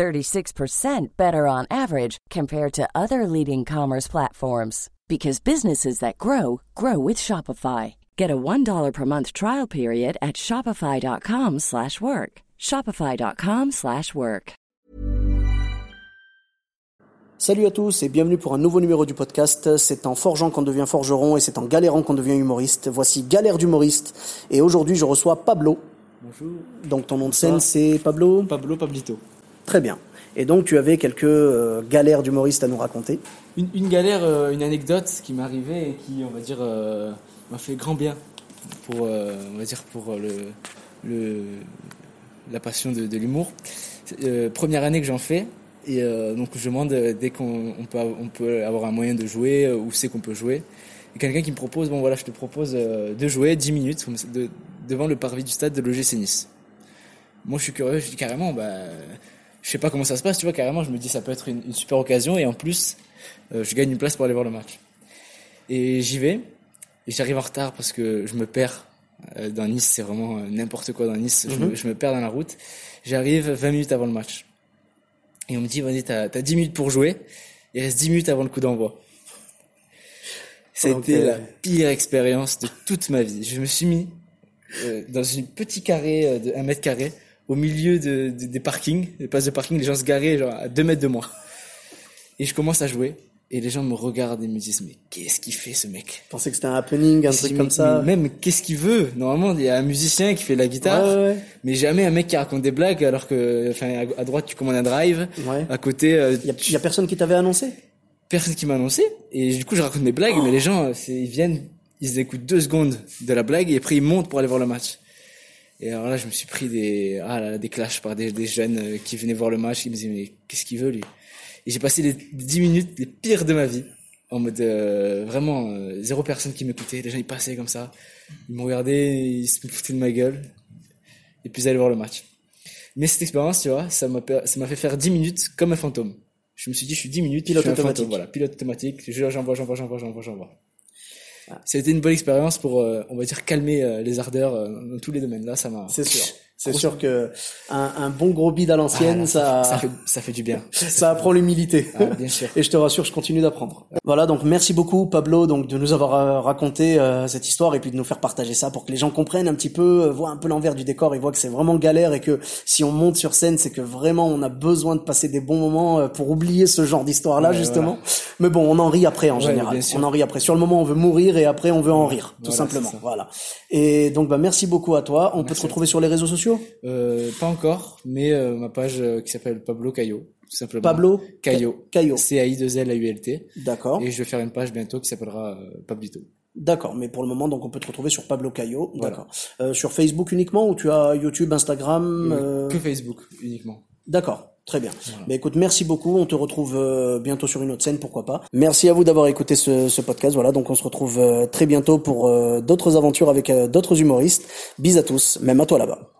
36% better on average compared to other leading commerce platforms because businesses that grow grow with Shopify. Get a $1 per month trial period at shopify.com/work. shopify.com/work. Salut à tous et bienvenue pour un nouveau numéro du podcast. C'est en forgeant qu'on devient forgeron et c'est en galérant qu'on devient humoriste. Voici Galère d'humoriste et aujourd'hui je reçois Pablo. Bonjour. Donc ton nom de scène c'est Pablo? Pablo Pablito. Très bien. Et donc tu avais quelques euh, galères d'humoriste à nous raconter. Une, galère, euh, une anecdote qui m'est arrivée et qui, on va dire, euh, m'a fait grand bien pour, on va dire, pour le, la passion de, l'humour. Première année que j'en fais, et donc je demande dès qu'on on peut, avoir un moyen de jouer, où c'est qu'on peut jouer. Et quelqu'un qui me propose, bon voilà, je te propose de jouer 10 minutes devant le parvis du stade de l'OGC Nice. Moi je suis curieux, je dis carrément, bah, je sais pas comment ça se passe, tu vois, carrément, je me dis ça peut être une, une super occasion et en plus, euh, je gagne une place pour aller voir le match. Et j'y vais, et j'arrive en retard parce que je me perds. Euh, dans Nice, c'est vraiment euh, n'importe quoi dans Nice, je, me, je me perds dans la route. J'arrive 20 minutes avant le match. Et on me dit, vas-y, t'as as 10 minutes pour jouer, il reste 10 minutes avant le coup d'envoi. Été euh, la pire expérience de toute ma vie. Je me suis mis dans un petit carré de 1 mètre carré, au milieu de, de- des parkings, des places de parking, les gens se garaient genre à 2 mètres de moi. Et je commence à jouer, et les gens me regardent et me disent, mais qu'est-ce qu'il fait ce mec? Je pensais que c'était un happening, un truc comme ça? mais Même qu'est-ce qu'il veut? Normalement, il y a un musicien qui fait la guitare, Ouais, ouais, mais jamais un mec qui raconte des blagues alors que, enfin, à droite tu commandes un drive, Ouais. à côté euh, Il y a, il y a personne qui t'avait annoncé? Personne qui m'a annoncé et du coup je raconte mes blagues, mais les gens, euh, ils viennent, ils écoutent deux secondes de la blague et après ils montent pour aller voir le match. Et alors là, je me suis pris des, ah là, des clashs par des, des jeunes euh, qui venaient voir le match, ils me disaient mais qu'est-ce qu'il veut lui? Et j'ai passé les dix minutes les pires de ma vie en mode euh, vraiment euh, zéro personne qui m'écoutait, les gens ils passaient comme ça, ils me regardaient, ils se foutaient de ma gueule et puis ils allaient voir le match. Mais cette expérience, tu vois, ça m'a fait faire 10 minutes comme un fantôme. Je me suis dit, je suis 10 minutes, Pilote je suis un automatique. fantôme, voilà, pilote automatique, je- j'envoie, j'envoie, j'envoie, j'envoie, j'envoie. Été une bonne expérience pour, euh, on va dire, calmer euh, les ardeurs euh, dans tous les domaines. Là, ça m'a. C'est sûr. C'est sûr que un, un bon gros bide à l'ancienne, Ah, ça, ça fait, ça fait du bien. ça apprend l'humilité. Ah, bien sûr. Et je te rassure, je continue d'apprendre. Voilà, donc merci beaucoup Pablo donc de nous avoir euh, raconté euh, cette histoire et puis de nous faire partager ça pour que les gens comprennent un petit peu, euh, voient un peu l'envers du décor et voient que c'est vraiment galère et que si on monte sur scène, c'est que vraiment on a besoin de passer des bons moments euh, pour oublier ce genre d'histoire-là Ouais, justement. Mais bon, on en rit après en Ouais, général. On en rit après. Sur le moment, on veut mourir et après on veut en rire, tout Voilà, simplement. Voilà. Et donc bah merci beaucoup à toi. On peut te retrouver sur les réseaux sociaux Euh, pas encore, mais euh, ma page euh, qui s'appelle Pablo Caillot, tout simplement. Pablo Caillot. Caillot. C-A-I-2-L-A-U-L-T. D'accord. Et je vais faire une page bientôt qui s'appellera Pablito. D'accord, mais pour le moment, donc on peut te retrouver sur Pablo Caillot. Voilà. D'accord. Euh, sur Facebook uniquement ou tu as YouTube, Instagram euh, Que Facebook uniquement. D'accord, très bien. Bah, écoute, merci beaucoup. On te retrouve euh, bientôt sur une autre scène, pourquoi pas. Merci à vous d'avoir écouté ce, ce podcast. Voilà, donc on se retrouve très bientôt pour d'autres aventures avec d'autres humoristes. Bis à tous, même à toi là-bas.